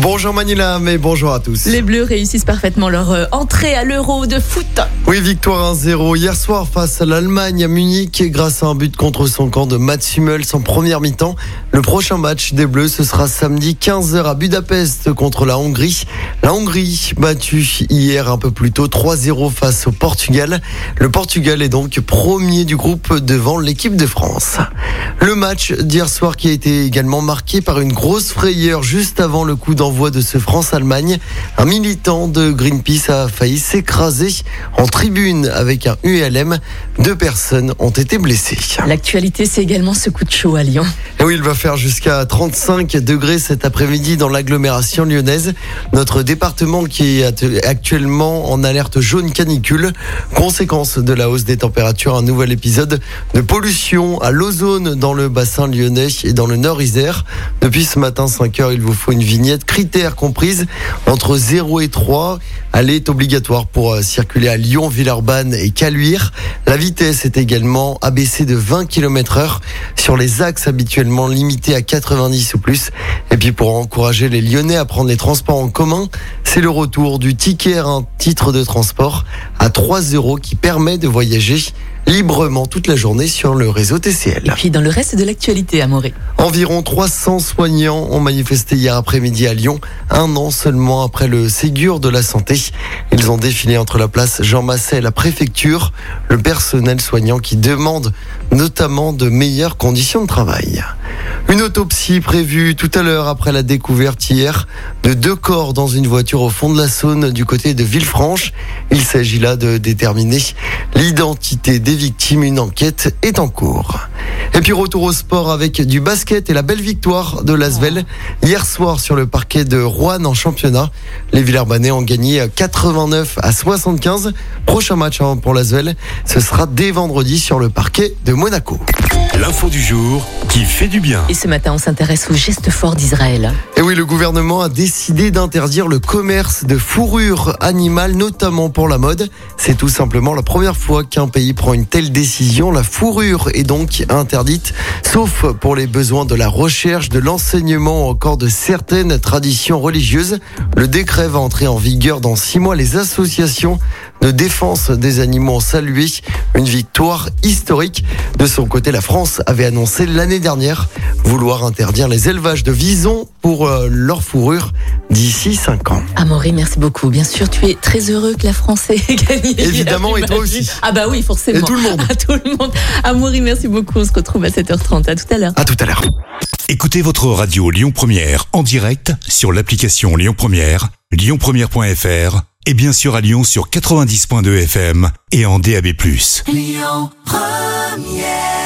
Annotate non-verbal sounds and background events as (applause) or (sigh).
Bonjour Manila, mais bonjour à tous. Les Bleus réussissent parfaitement leur euh, entrée à l'Euro de foot. Oui, victoire 1-0 hier soir face à l'Allemagne à Munich grâce à un but contre son camp de Mats Hummels en première mi-temps. Le prochain match des Bleus, ce sera samedi 15h à Budapest contre la Hongrie. La Hongrie battue hier un peu plus tôt 3-0 face au Portugal. Le Portugal est donc premier du groupe devant l'équipe de France. Le match d'hier soir qui a été également marqué par une grosse frayeur juste avant le coup d'envoi de ce France-Allemagne. Un militant de Greenpeace a failli s'écraser en tribune avec un ULM. Deux personnes ont été blessées. L'actualité, c'est également ce coup de chaud à Lyon. Et oui, il va faire jusqu'à 35 degrés cet après-midi dans l'agglomération lyonnaise. Notre département qui est actuellement en alerte jaune canicule. Conséquence de la hausse des températures, un nouvel épisode de pollution à l'ozone dans le bassin lyonnais et dans le nord Isère. Depuis ce matin 5 heures, il vous faut une vignette critères comprise entre 0 et 3. Elle est obligatoire pour euh, circuler à Lyon, Villeurbanne et Caluire. La vitesse est également abaissée de 20 km heure sur les axes habituellement limités à 90 ou plus. Et puis pour encourager les Lyonnais à prendre les transports en commun, c'est le retour du ticket, un titre de transport à 3 euros qui permet de voyager librement toute la journée sur le réseau TCL. Et puis dans le reste de l'actualité, Amoré. Environ 300 soignants ont manifesté hier après-midi à Lyon, un an seulement après le Ségur de la santé. Ils ont défilé entre la place Jean Masset et la préfecture, le personnel soignant qui demande notamment de meilleures conditions de travail. Une autopsie prévue tout à l'heure après la découverte hier de deux corps dans une voiture au fond de la Saône du côté de Villefranche. Il s'agit là de déterminer l'identité des victimes. Une enquête est en cours. Et puis retour au sport avec du basket et la belle victoire de Lasvel hier soir sur le parquet de Rouen en championnat. Les Villers-Banais ont gagné 89 à 75. Prochain match hein, pour Lasvel, ce sera dès vendredi sur le parquet de Monaco. L'info du jour qui fait du bien. Ce matin, on s'intéresse au geste fort d'Israël. Et oui, le gouvernement a décidé d'interdire le commerce de fourrures animales, notamment pour la mode. C'est tout simplement la première fois qu'un pays prend une telle décision. La fourrure est donc interdite, sauf pour les besoins de la recherche, de l'enseignement ou encore de certaines traditions religieuses. Le décret va entrer en vigueur dans six mois. Les associations de défense des animaux ont salué une victoire historique. De son côté, la France avait annoncé l'année dernière vouloir interdire les élevages de visons pour euh, leur fourrure d'ici 5 ans. Amaury, merci beaucoup. Bien sûr, tu es très heureux que la France ait gagné. Évidemment, et toi aussi. Ah bah oui, forcément. Et tout le monde. (laughs) À tout le monde. Amaury, merci beaucoup. On se retrouve à 7h30. À tout à l'heure. À tout à l'heure. Écoutez votre radio Lyon Première en direct sur l'application Lyon Première, lyonpremière.fr et bien sûr à Lyon sur 90.2 FM et en DAB+. Lyon Première